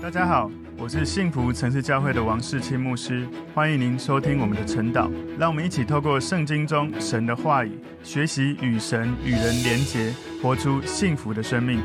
大家好，我是幸福城市教会的王世清牧师，欢迎您收听我们的晨祷。让我们一起透过圣经中神的话语，学习与神与人连结，活出幸福的生命。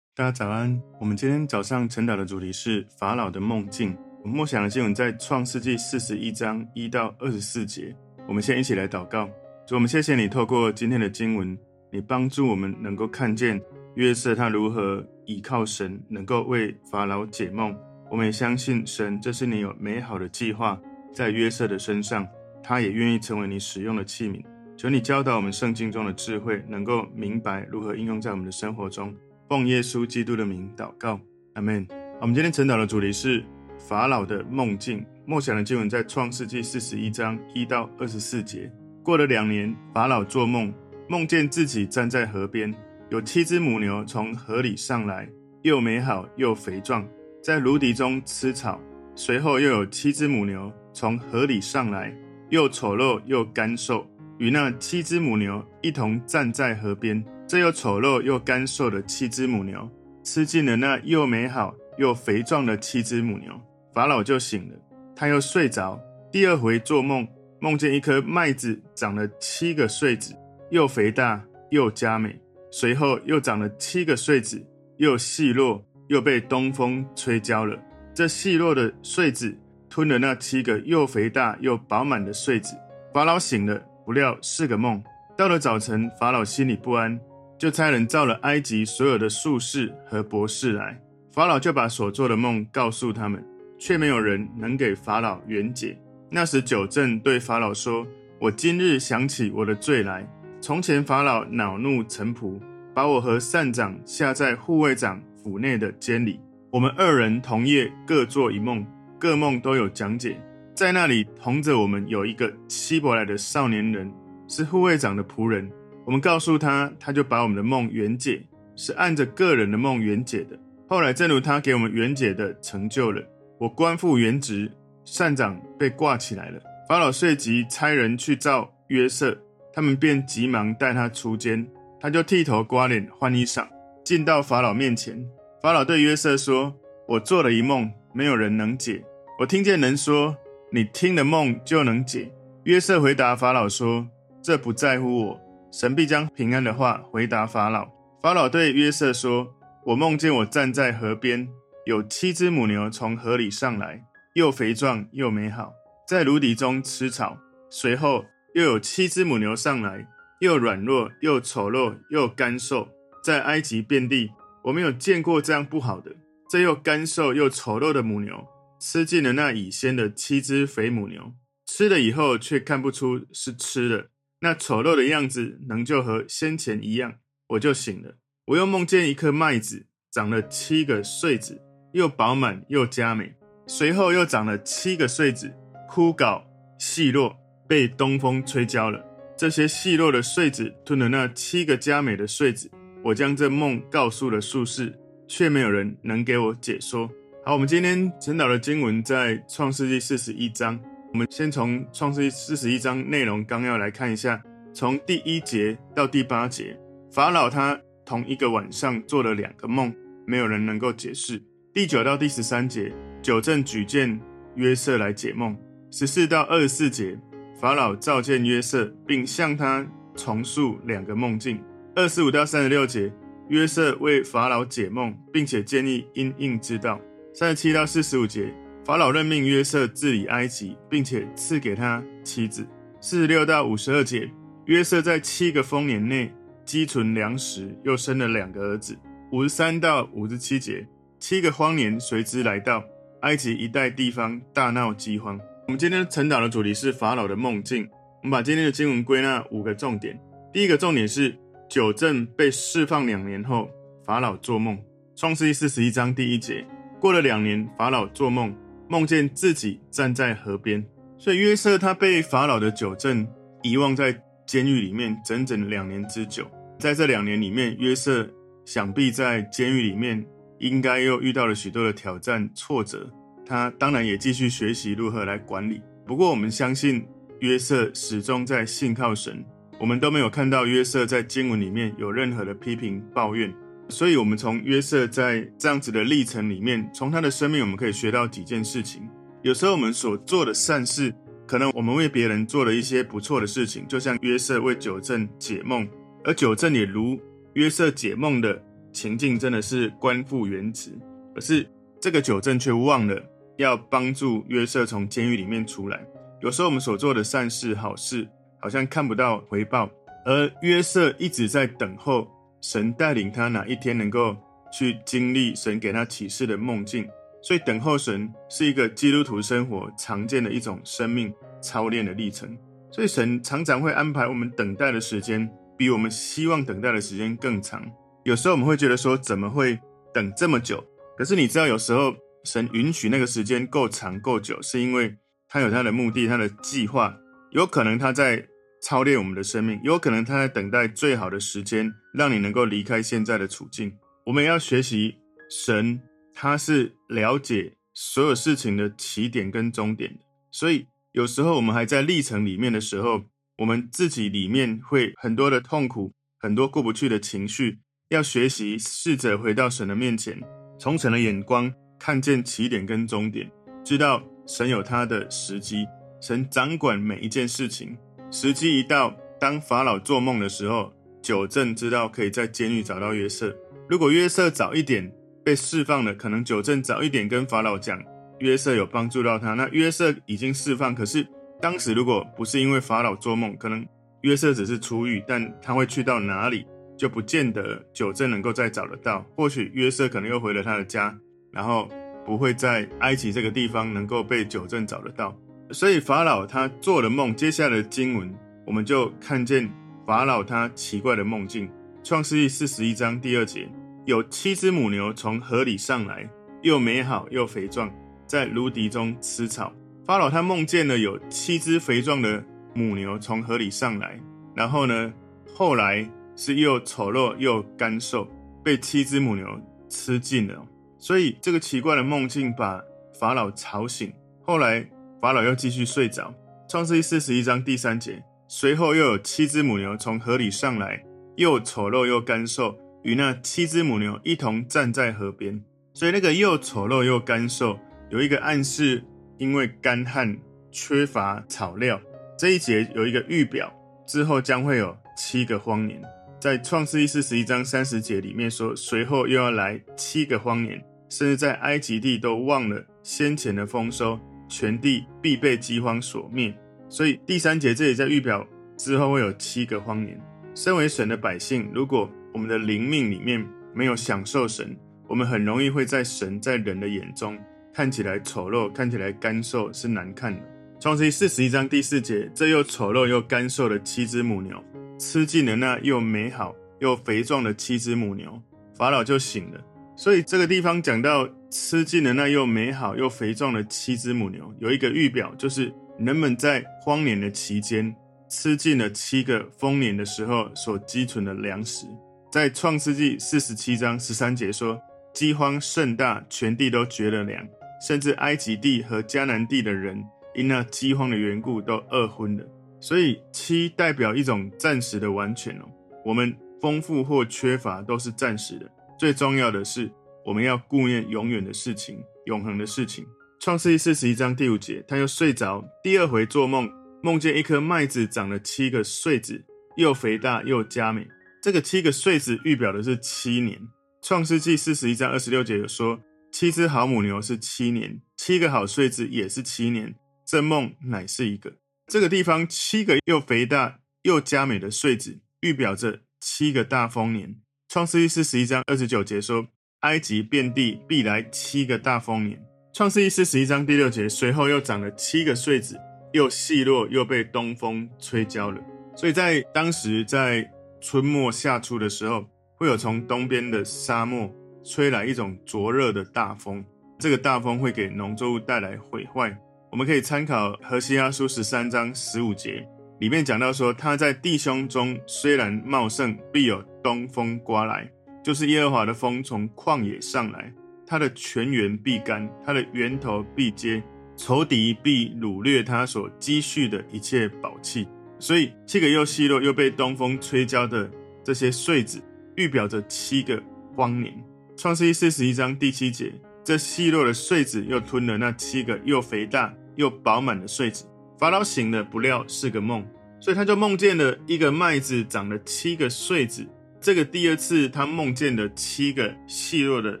大家早安，我们今天早上晨祷的主题是法老的梦境。我们默想的经文在创世纪四十一章一到二十四节。我们先一起来祷告，主，我们谢谢你透过今天的经文，你帮助我们能够看见约瑟他如何。倚靠神，能够为法老解梦。我们也相信神，这是你有美好的计划在约瑟的身上，他也愿意成为你使用的器皿。求你教导我们圣经中的智慧，能够明白如何应用在我们的生活中。奉耶稣基督的名祷告，阿门。我们今天晨祷的主题是法老的梦境。梦想的经文在创世纪四十一章一到二十四节。过了两年，法老做梦，梦见自己站在河边。有七只母牛从河里上来，又美好又肥壮，在芦荻中吃草。随后又有七只母牛从河里上来，又丑陋又干瘦，与那七只母牛一同站在河边。这又丑陋又干瘦的七只母牛吃尽了那又美好又肥壮的七只母牛，法老就醒了，他又睡着。第二回做梦，梦见一颗麦子长了七个穗子，又肥大又佳美。随后又长了七个穗子，又细弱，又被东风吹焦了。这细弱的穗子吞了那七个又肥大又饱满的穗子。法老醒了，不料是个梦。到了早晨，法老心里不安，就差人召了埃及所有的术士和博士来。法老就把所做的梦告诉他们，却没有人能给法老圆解。那时九正对法老说：“我今日想起我的罪来。”从前法老恼怒臣仆，把我和善长下在护卫长府内的监里。我们二人同夜各做一梦，各梦都有讲解。在那里同着我们有一个希伯来的少年人，是护卫长的仆人。我们告诉他，他就把我们的梦圆解，是按着个人的梦圆解的。后来正如他给我们圆解的成就了。我官复原职，善长被挂起来了。法老遂即差人去召约瑟。他们便急忙带他出监，他就剃头刮脸换衣裳，进到法老面前。法老对约瑟说：“我做了一梦，没有人能解。我听见人说，你听了梦就能解。”约瑟回答法老说：“这不在乎我，神必将平安的话回答法老。”法老对约瑟说：“我梦见我站在河边，有七只母牛从河里上来，又肥壮又美好，在芦荻中吃草。随后。”又有七只母牛上来，又软弱又丑陋又干瘦，在埃及遍地，我没有见过这样不好的。这又干瘦又丑陋的母牛，吃尽了那已先的七只肥母牛，吃了以后却看不出是吃的。那丑陋的样子，仍就和先前一样。我就醒了，我又梦见一颗麦子长了七个穗子，又饱满又佳美。随后又长了七个穗子，枯槁细弱。被东风吹焦了，这些细弱的穗子吞了那七个佳美的穗子。我将这梦告诉了术士，却没有人能给我解说。好，我们今天晨祷的经文在创世纪四十一章。我们先从创世纪四十一章内容纲要来看一下，从第一节到第八节，法老他同一个晚上做了两个梦，没有人能够解释。第九到第十三节，九正举荐约瑟来解梦。十四到二十四节。法老召见约瑟，并向他重述两个梦境。二十五到三十六节，约瑟为法老解梦，并且建议因应之道。三十七到四十五节，法老任命约瑟治理埃及，并且赐给他妻子。四十六到五十二节，约瑟在七个丰年内积存粮食，又生了两个儿子。五十三到五十七节，七个荒年随之来到，埃及一带地方大闹饥荒。我们今天晨祷的主题是法老的梦境。我们把今天的经文归纳五个重点。第一个重点是九正被释放两年后，法老做梦。创世记四十一章第一节，过了两年，法老做梦，梦见自己站在河边。所以约瑟他被法老的九正遗忘在监狱里面整整两年之久。在这两年里面，约瑟想必在监狱里面应该又遇到了许多的挑战挫折。他当然也继续学习如何来管理。不过，我们相信约瑟始终在信靠神。我们都没有看到约瑟在经文里面有任何的批评抱怨。所以，我们从约瑟在这样子的历程里面，从他的生命，我们可以学到几件事情。有时候，我们所做的善事，可能我们为别人做了一些不错的事情，就像约瑟为九正解梦，而九正也如约瑟解梦的情境，真的是官复原职。可是，这个九正却忘了要帮助约瑟从监狱里面出来。有时候，我们所做的善事、好事，好像看不到回报，而约瑟一直在等候。神带领他哪一天能够去经历神给他启示的梦境，所以等候神是一个基督徒生活常见的一种生命操练的历程。所以神常常会安排我们等待的时间比我们希望等待的时间更长。有时候我们会觉得说，怎么会等这么久？可是你知道，有时候神允许那个时间够长够久，是因为他有他的目的，他的计划，有可能他在。操练我们的生命，有可能他在等待最好的时间，让你能够离开现在的处境。我们要学习神，他是了解所有事情的起点跟终点。所以有时候我们还在历程里面的时候，我们自己里面会很多的痛苦，很多过不去的情绪。要学习试着回到神的面前，从神的眼光看见起点跟终点，知道神有他的时机，神掌管每一件事情。时机一到，当法老做梦的时候，九正知道可以在监狱找到约瑟。如果约瑟早一点被释放了，可能九正早一点跟法老讲，约瑟有帮助到他。那约瑟已经释放，可是当时如果不是因为法老做梦，可能约瑟只是出狱，但他会去到哪里，就不见得九正能够再找得到。或许约瑟可能又回了他的家，然后不会在埃及这个地方能够被九正找得到。所以法老他做了梦，接下来的经文我们就看见法老他奇怪的梦境。创世记四十一章第二节，有七只母牛从河里上来，又美好又肥壮，在芦荻中吃草。法老他梦见了有七只肥壮的母牛从河里上来，然后呢，后来是又丑陋又干瘦，被七只母牛吃尽了。所以这个奇怪的梦境把法老吵醒，后来。法老又继续睡着。创世记四十一章第三节，随后又有七只母牛从河里上来，又丑陋又干瘦，与那七只母牛一同站在河边。所以那个又丑陋又干瘦，有一个暗示，因为干旱缺乏草料。这一节有一个预表，之后将会有七个荒年。在创世记四十一章三十节里面说，随后又要来七个荒年，甚至在埃及地都忘了先前的丰收。全地必被饥荒所灭，所以第三节这里在预表之后会有七个荒年。身为神的百姓，如果我们的灵命里面没有享受神，我们很容易会在神在人的眼中看起来丑陋，看起来干瘦是难看的。创世四十一章第四节，这又丑陋又干瘦的七只母牛吃尽了那又美好又肥壮的七只母牛，法老就醒了。所以这个地方讲到吃尽了那又美好又肥壮的七只母牛，有一个预表，就是人们在荒年的期间吃尽了七个丰年的时候所积存的粮食。在创世纪四十七章十三节说，饥荒甚大，全地都绝了粮，甚至埃及地和迦南地的人因那饥荒的缘故都饿昏了。所以七代表一种暂时的完全哦，我们丰富或缺乏都是暂时的。最重要的是，我们要顾念永远的事情、永恒的事情。创世记四十一章第五节，他又睡着，第二回做梦，梦见一颗麦子长了七个穗子，又肥大又佳美。这个七个穗子预表的是七年。创世记四十一章二十六节有说，七只好母牛是七年，七个好穗子也是七年。这梦乃是一个。这个地方七个又肥大又佳美的穗子，预表着七个大丰年。创世记四十一章二十九节说：“埃及遍地必来七个大丰年。”创世记四十一章第六节，随后又长了七个穗子，又细弱，又被东风吹焦了。所以在当时，在春末夏初的时候，会有从东边的沙漠吹来一种灼热的大风，这个大风会给农作物带来毁坏。我们可以参考何西阿书十三章十五节。里面讲到说，他在弟兄中虽然茂盛，必有东风刮来，就是耶和华的风从旷野上来，他的泉源必干，他的源头必接，仇敌必掳掠他所积蓄的一切宝器。所以七个又细弱又被东风吹焦的这些穗子，预表着七个荒年。创世记四十一章第七节，这细弱的穗子又吞了那七个又肥大又饱满的穗子。法老醒了，不料是个梦，所以他就梦见了一个麦子长了七个穗子。这个第二次他梦见了七个细弱的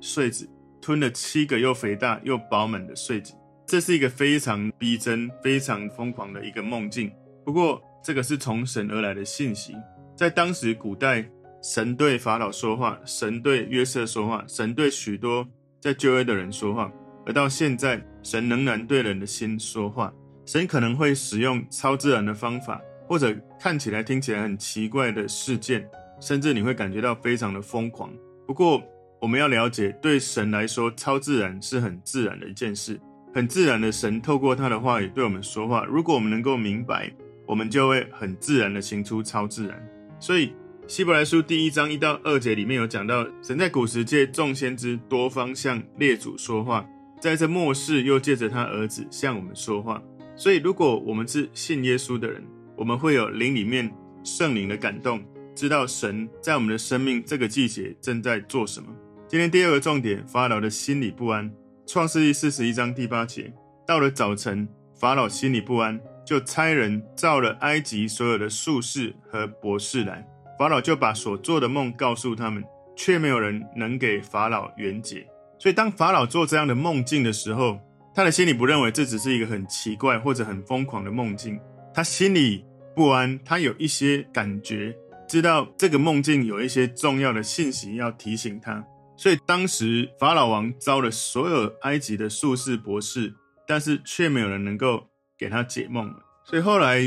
穗子，吞了七个又肥大又饱满的穗子。这是一个非常逼真、非常疯狂的一个梦境。不过，这个是从神而来的信息。在当时古代，神对法老说话，神对约瑟说话，神对许多在旧约的人说话。而到现在，神仍然对人的心说话。神可能会使用超自然的方法，或者看起来、听起来很奇怪的事件，甚至你会感觉到非常的疯狂。不过，我们要了解，对神来说，超自然是很自然的一件事，很自然的。神透过他的话语对我们说话。如果我们能够明白，我们就会很自然的行出超自然。所以，希伯来书第一章一到二节里面有讲到，神在古时借众先知多方向列祖说话，在这末世又借着他儿子向我们说话。所以，如果我们是信耶稣的人，我们会有灵里面圣灵的感动，知道神在我们的生命这个季节正在做什么。今天第二个重点，法老的心里不安。创世记四十一章第八节，到了早晨，法老心里不安，就差人召了埃及所有的术士和博士来，法老就把所做的梦告诉他们，却没有人能给法老圆解。所以，当法老做这样的梦境的时候，他的心里不认为这只是一个很奇怪或者很疯狂的梦境，他心里不安，他有一些感觉，知道这个梦境有一些重要的信息要提醒他，所以当时法老王招了所有埃及的术士博士，但是却没有人能够给他解梦。所以后来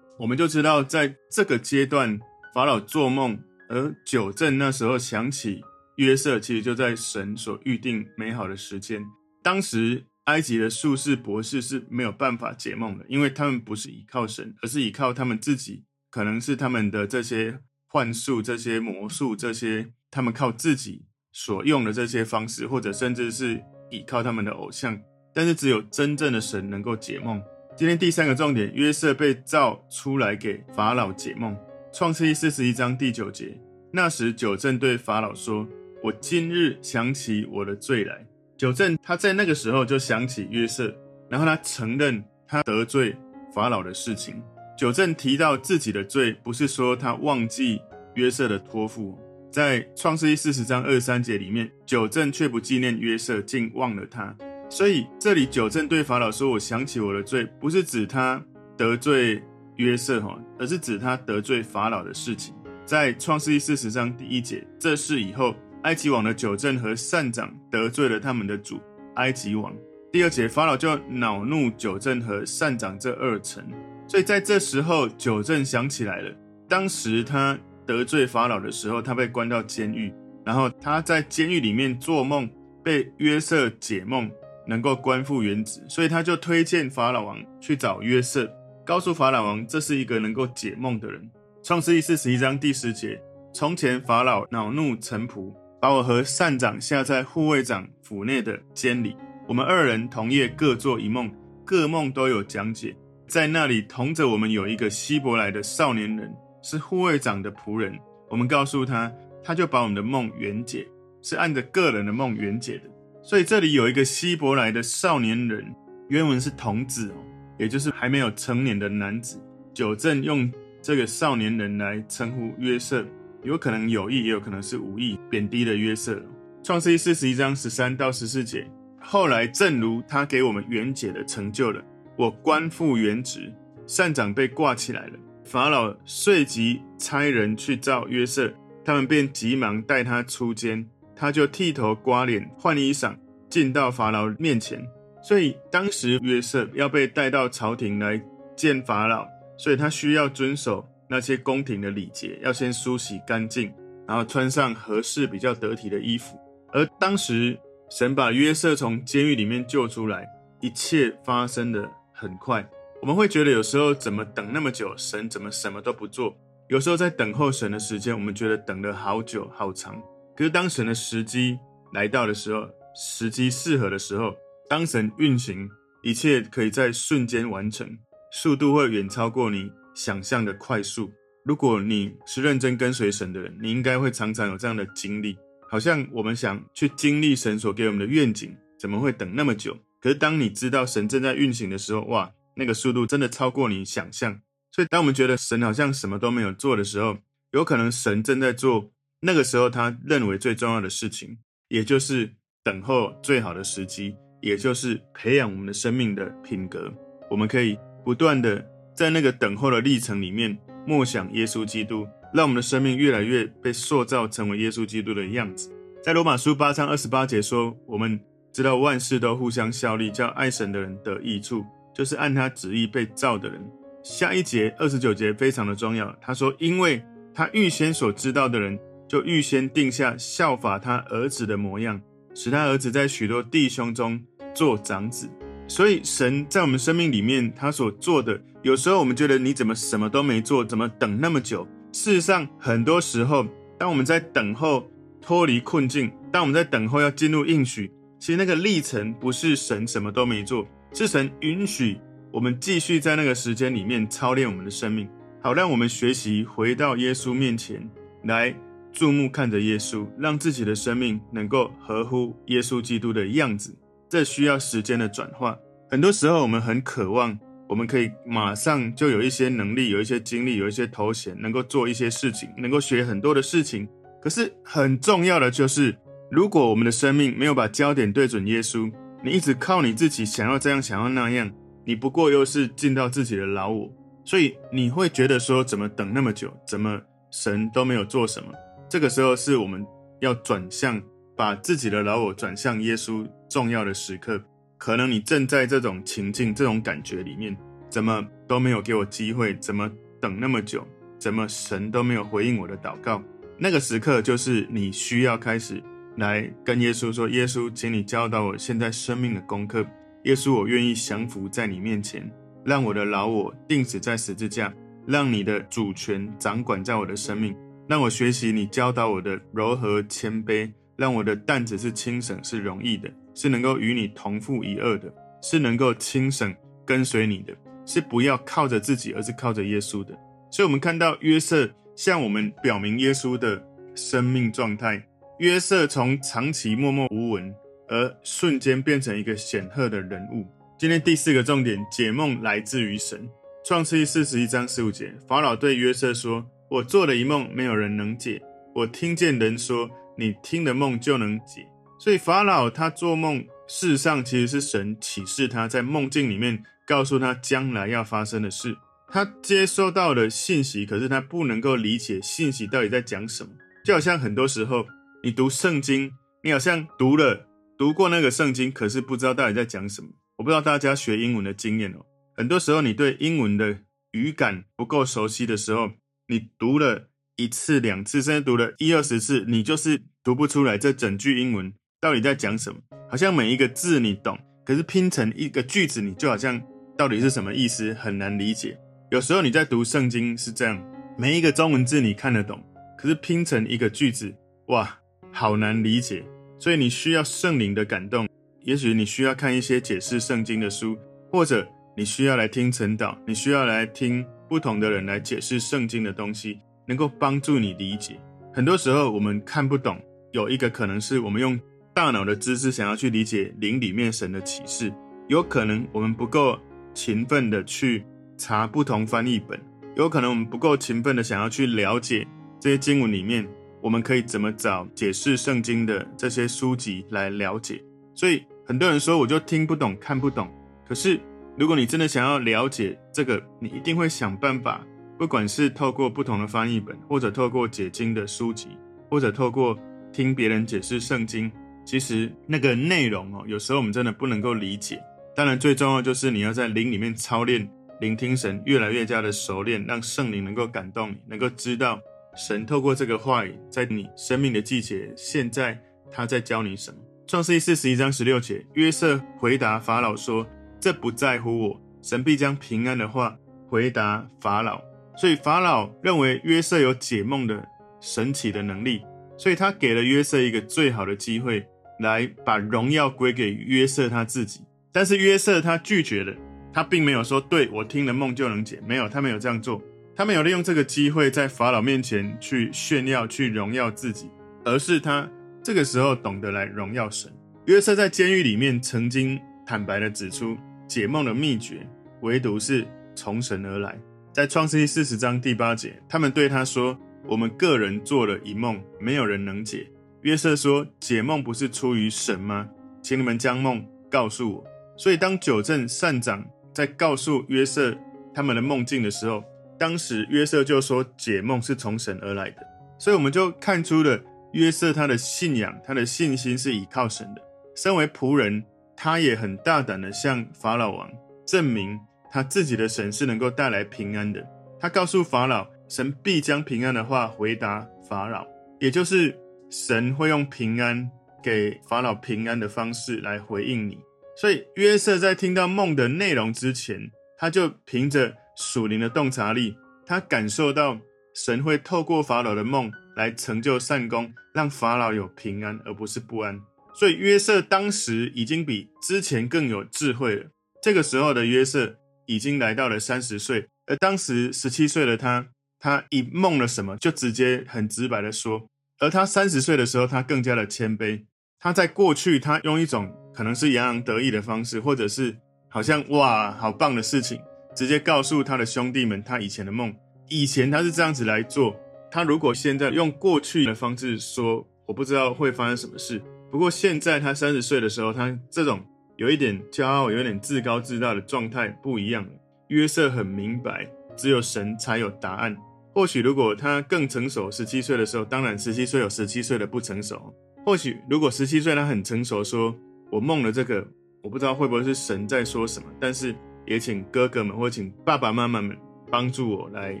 我们就知道，在这个阶段，法老做梦，而九正那时候想起约瑟，其实就在神所预定美好的时间，当时。埃及的术士博士是没有办法解梦的，因为他们不是依靠神，而是依靠他们自己，可能是他们的这些幻术、这些魔术、这些他们靠自己所用的这些方式，或者甚至是依靠他们的偶像。但是只有真正的神能够解梦。今天第三个重点，约瑟被召出来给法老解梦。创世记四十一章第九节，那时九正对法老说：“我今日想起我的罪来。”九正他在那个时候就想起约瑟，然后他承认他得罪法老的事情。九正提到自己的罪，不是说他忘记约瑟的托付。在创世记四十章二三节里面，九正却不纪念约瑟，竟忘了他。所以这里九正对法老说：“我想起我的罪，不是指他得罪约瑟哈，而是指他得罪法老的事情。”在创世记四十章第一节，这事以后。埃及王的九正和善长得罪了他们的主埃及王。第二节，法老就恼怒九正和善长这二层，所以在这时候，九正想起来了，当时他得罪法老的时候，他被关到监狱，然后他在监狱里面做梦，被约瑟解梦，能够官复原职，所以他就推荐法老王去找约瑟，告诉法老王这是一个能够解梦的人。创世记四十一章第十节，从前法老恼怒臣仆。把我和善长下在护卫长府内的监里，我们二人同夜各做一梦，各梦都有讲解。在那里同着我们有一个希伯来的少年人，是护卫长的仆人。我们告诉他，他就把我们的梦圆解，是按着个人的梦圆解的。所以这里有一个希伯来的少年人，原文是童子，也就是还没有成年的男子。九正用这个少年人来称呼约瑟。有可能有意，也有可能是无意贬低了约瑟。创世记四十一章十三到十四节，后来正如他给我们圆解的成就了，我官复原职，善长被挂起来了。法老遂即差人去召约瑟，他们便急忙带他出监，他就剃头刮脸换衣裳，进到法老面前。所以当时约瑟要被带到朝廷来见法老，所以他需要遵守。那些宫廷的礼节要先梳洗干净，然后穿上合适、比较得体的衣服。而当时神把约瑟从监狱里面救出来，一切发生得很快。我们会觉得有时候怎么等那么久，神怎么什么都不做？有时候在等候神的时间，我们觉得等了好久好长。可是当神的时机来到的时候，时机适合的时候，当神运行，一切可以在瞬间完成，速度会远超过你。想象的快速。如果你是认真跟随神的人，你应该会常常有这样的经历。好像我们想去经历神所给我们的愿景，怎么会等那么久？可是当你知道神正在运行的时候，哇，那个速度真的超过你想象。所以当我们觉得神好像什么都没有做的时候，有可能神正在做那个时候他认为最重要的事情，也就是等候最好的时机，也就是培养我们的生命的品格。我们可以不断的在那个等候的历程里面默想耶稣基督，让我们的生命越来越被塑造成为耶稣基督的样子。在罗马书八章二十八节说，我们知道万事都互相效力，叫爱神的人得益处，就是按他旨意被造的人。下一节二十九节非常的重要，他说，因为他预先所知道的人，就预先定下效法他儿子的模样，使他儿子在许多弟兄中做长子。所以神在我们生命里面，他所做的，有时候我们觉得你怎么什么都没做，怎么等那么久？事实上，很多时候，当我们在等候脱离困境，当我们在等候要进入应许，其实那个历程不是神什么都没做，是神允许。我们继续在那个时间里面操练我们的生命，好让我们学习回到耶稣面前来注目看着耶稣，让自己的生命能够合乎耶稣基督的样子。这需要时间的转化。很多时候，我们很渴望，我们可以马上就有一些能力、有一些经历、有一些头衔，能够做一些事情，能够学很多的事情。可是很重要的就是，如果我们的生命没有把焦点对准耶稣，你一直靠你自己想要这样、想要那样。你不过又是进到自己的老我，所以你会觉得说，怎么等那么久，怎么神都没有做什么？这个时候是我们要转向，把自己的老我转向耶稣重要的时刻。可能你正在这种情境、这种感觉里面，怎么都没有给我机会，怎么等那么久，怎么神都没有回应我的祷告？那个时刻就是你需要开始来跟耶稣说：“耶稣，请你教导我现在生命的功课。”耶稣，我愿意降服在你面前，让我的老我钉死在十字架，让你的主权掌管在我的生命，让我学习你教导我的柔和谦卑，让我的担子是轻省是容易的，是能够与你同负一轭的，是能够亲省跟随你的，是不要靠着自己，而是靠着耶稣的。所以，我们看到约瑟向我们表明耶稣的生命状态。约瑟从长期默默无闻。而瞬间变成一个显赫的人物。今天第四个重点，解梦来自于神。创世记四十一章十五节，法老对约瑟说：“我做了一梦，没有人能解。我听见人说，你听的梦就能解。”所以法老他做梦，事实上其实是神启示他在梦境里面，告诉他将来要发生的事。他接收到的信息，可是他不能够理解信息到底在讲什么。就好像很多时候你读圣经，你好像读了。读过那个圣经，可是不知道到底在讲什么。我不知道大家学英文的经验哦。很多时候，你对英文的语感不够熟悉的时候，你读了一次、两次，甚至读了一二十次，你就是读不出来这整句英文到底在讲什么。好像每一个字你懂，可是拼成一个句子，你就好像到底是什么意思，很难理解。有时候你在读圣经是这样，每一个中文字你看得懂，可是拼成一个句子，哇，好难理解。所以你需要圣灵的感动，也许你需要看一些解释圣经的书，或者你需要来听晨祷，你需要来听不同的人来解释圣经的东西，能够帮助你理解。很多时候我们看不懂，有一个可能是我们用大脑的知识想要去理解灵里面神的启示，有可能我们不够勤奋的去查不同翻译本，有可能我们不够勤奋的想要去了解这些经文里面。我们可以怎么找解释圣经的这些书籍来了解？所以很多人说，我就听不懂、看不懂。可是如果你真的想要了解这个，你一定会想办法，不管是透过不同的翻译本，或者透过解经的书籍，或者透过听别人解释圣经。其实那个内容哦，有时候我们真的不能够理解。当然，最重要就是你要在灵里面操练，聆听神，越来越加的熟练，让圣灵能够感动你，能够知道。神透过这个话语，在你生命的季节，现在他在教你什么？创世记四十一章十六节，约瑟回答法老说：“这不在乎我，神必将平安的话回答法老。”所以法老认为约瑟有解梦的神奇的能力，所以他给了约瑟一个最好的机会，来把荣耀归给约瑟他自己。但是约瑟他拒绝了，他并没有说：“对，我听了梦就能解。”没有，他没有这样做。他没有利用这个机会在法老面前去炫耀、去荣耀自己，而是他这个时候懂得来荣耀神。约瑟在监狱里面曾经坦白地指出解梦的秘诀，唯独是从神而来。在创世纪四十章第八节，他们对他说：“我们个人做了一梦，没有人能解。”约瑟说：“解梦不是出于神吗？请你们将梦告诉我。”所以，当九正善长在告诉约瑟他们的梦境的时候，当时约瑟就说：“解梦是从神而来的。”所以，我们就看出了约瑟他的信仰、他的信心是倚靠神的。身为仆人，他也很大胆的向法老王证明他自己的神是能够带来平安的。他告诉法老，神必将平安的话回答法老，也就是神会用平安给法老平安的方式来回应你。所以约瑟在听到梦的内容之前，他就凭着属灵的洞察力，他感受到神会透过法老的梦来成就善功，让法老有平安，而不是不安。所以约瑟当时已经比之前更有智慧了。这个时候的约瑟已经来到了三十岁，而当时十七岁的他，他一梦了什么，就直接很直白的说。而他三十岁的时候，他更加的谦卑。他在过去，他用一种可能是洋洋得意的方式，或者是好像哇，好棒的事情，直接告诉他的兄弟们他以前的梦。以前他是这样子来做，他如果现在用过去的方式说，我不知道会发生什么事。不过现在他三十岁的时候，他这种有一点骄傲、有点自高自大的状态不一样了。约瑟很明白，只有神才有答案。或许如果他更成熟，十七岁的时候，当然十七岁有十七岁的不成熟。或许如果十七岁他很成熟，说我梦了这个，我不知道会不会是神在说什么。但是也请哥哥们或请爸爸妈妈们帮助我来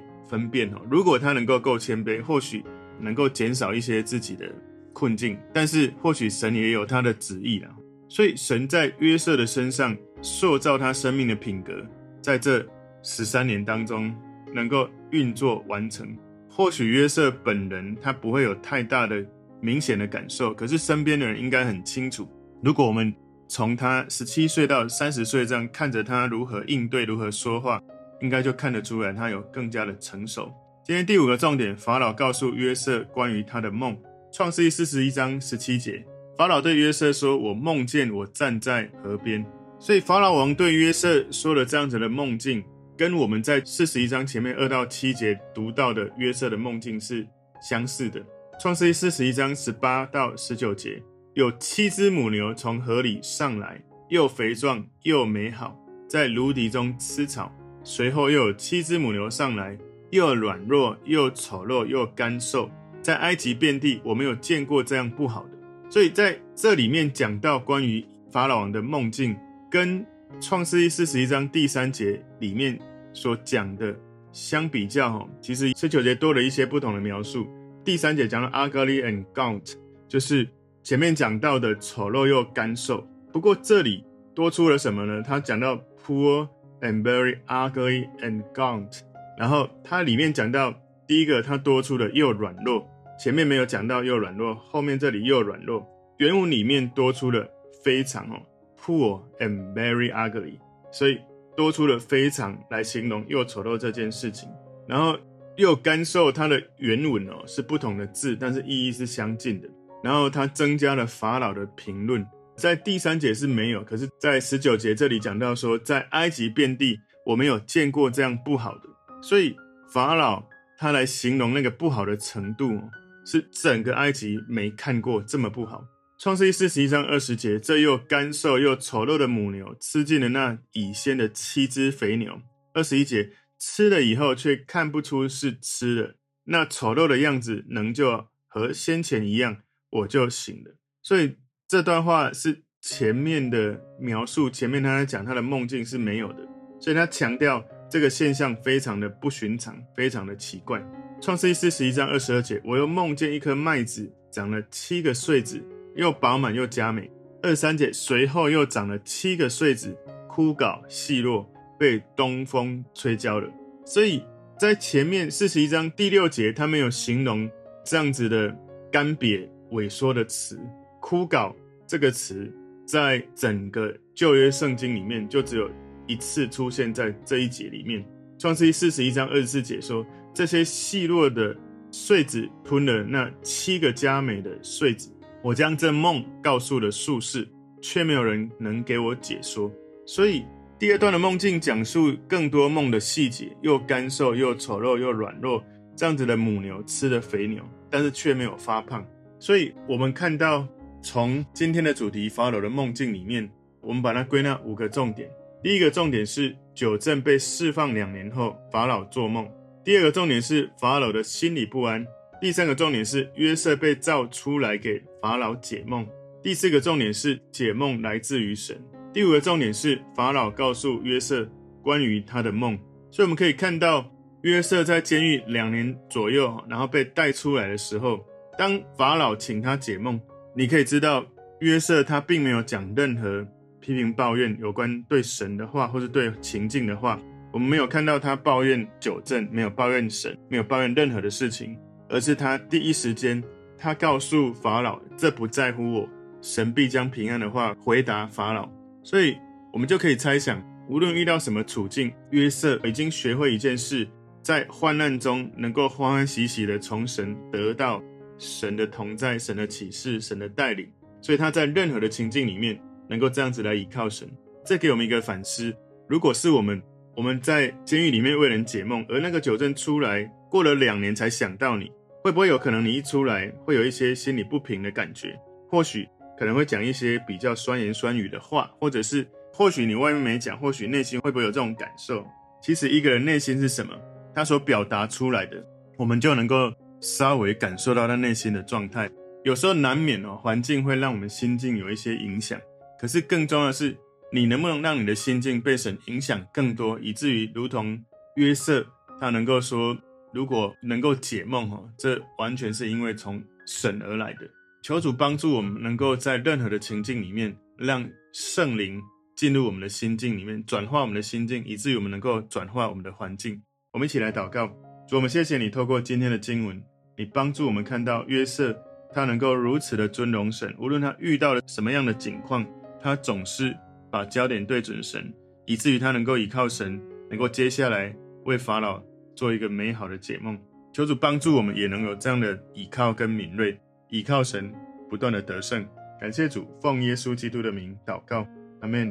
分辨哦。如果他能够够谦卑，或许能够减少一些自己的。困境，但是或许神也有他的旨意啦。所以神在约瑟的身上塑造他生命的品格，在这十三年当中能够运作完成。或许约瑟本人他不会有太大的明显的感受，可是身边的人应该很清楚。如果我们从他十七岁到三十岁这样看着他如何应对、如何说话，应该就看得出来他有更加的成熟。今天第五个重点，法老告诉约瑟关于他的梦。创世记四十一章十七节，法老对约瑟说：“我梦见我站在河边。”所以法老王对约瑟说了这样子的梦境，跟我们在四十一章前面二到七节读到的约瑟的梦境是相似的。创世记四十一章十八到十九节，有七只母牛从河里上来，又肥壮又美好，在芦荻中吃草。随后又有七只母牛上来，又软弱又丑陋又干瘦。在埃及遍地，我没有见过这样不好的。所以在这里面讲到关于法老王的梦境，跟创世记四十一章第三节里面所讲的相比较，其实十九节多了一些不同的描述。第三节讲到 ugly and gaunt，就是前面讲到的丑陋又干瘦。不过这里多出了什么呢？他讲到 poor and very ugly and gaunt，然后它里面讲到。第一个，它多出了又软弱，前面没有讲到又软弱，后面这里又软弱。原文里面多出了非常哦，poor and very ugly，所以多出了非常来形容又丑陋这件事情。然后又干瘦，它的原文哦是不同的字，但是意义是相近的。然后它增加了法老的评论，在第三节是没有，可是在十九节这里讲到说，在埃及遍地我没有见过这样不好的，所以法老。他来形容那个不好的程度，是整个埃及没看过这么不好。创世记四十一章二十节，这又干瘦又丑陋的母牛吃尽了那已先的七只肥牛。二十一节，吃了以后却看不出是吃的，那丑陋的样子能就和先前一样，我就醒了。所以这段话是前面的描述，前面他在讲他的梦境是没有的，所以他强调。这个现象非常的不寻常，非常的奇怪。创世记四十一章二十二节，我又梦见一颗麦子长了七个穗子，又饱满又佳美。二三节，随后又长了七个穗子，枯槁细弱，被东风吹焦了。所以在前面四十一章第六节，他没有形容这样子的干瘪萎缩的词。枯槁这个词，在整个旧约圣经里面就只有。一次出现在这一节里面，《创世记》四十一章二十四节说：“这些细弱的穗子吞了那七个佳美的穗子。”我将这梦告诉了术士，却没有人能给我解说。所以第二段的梦境讲述更多梦的细节，又干瘦又丑陋又软弱，这样子的母牛吃了肥牛，但是却没有发胖。所以我们看到从今天的主题法老的梦境里面，我们把它归纳五个重点。第一个重点是酒政被释放两年后，法老做梦。第二个重点是法老的心里不安。第三个重点是约瑟被召出来给法老解梦。第四个重点是解梦来自于神。第五个重点是法老告诉约瑟关于他的梦。所以我们可以看到约瑟在监狱两年左右，然后被带出来的时候，当法老请他解梦，你可以知道约瑟他并没有讲任何。批评抱怨有关对神的话，或是对情境的话，我们没有看到他抱怨九正，没有抱怨神，没有抱怨任何的事情，而是他第一时间，他告诉法老，这不在乎我，神必将平安的话回答法老。所以，我们就可以猜想，无论遇到什么处境，约瑟已经学会一件事，在患难中能够欢欢喜喜的从神得到神的同在、神的启示、神的带领，所以他在任何的情境里面。能够这样子来倚靠神，这给我们一个反思。如果是我们，我们在监狱里面为人解梦，而那个酒政出来过了两年才想到你，会不会有可能你一出来会有一些心里不平的感觉？或许可能会讲一些比较酸言酸语的话，或者是或许你外面没讲，或许内心会不会有这种感受？其实一个人内心是什么，他所表达出来的，我们就能够稍微感受到他内心的状态。有时候难免哦，环境会让我们心境有一些影响。可是更重要的是，你能不能让你的心境被神影响更多，以至于如同约瑟，他能够说，如果能够解梦，哈，这完全是因为从神而来的。求主帮助我们，能够在任何的情境里面，让圣灵进入我们的心境里面，转化我们的心境，以至于我们能够转化我们的环境。我们一起来祷告，主，我们谢谢你，透过今天的经文，你帮助我们看到约瑟，他能够如此的尊荣神，无论他遇到了什么样的境况。他总是把焦点对准神，以至于他能够依靠神，能够接下来为法老做一个美好的解梦。求主帮助我们，也能有这样的依靠跟敏锐，依靠神不断的得胜。感谢主，奉耶稣基督的名祷告，阿门。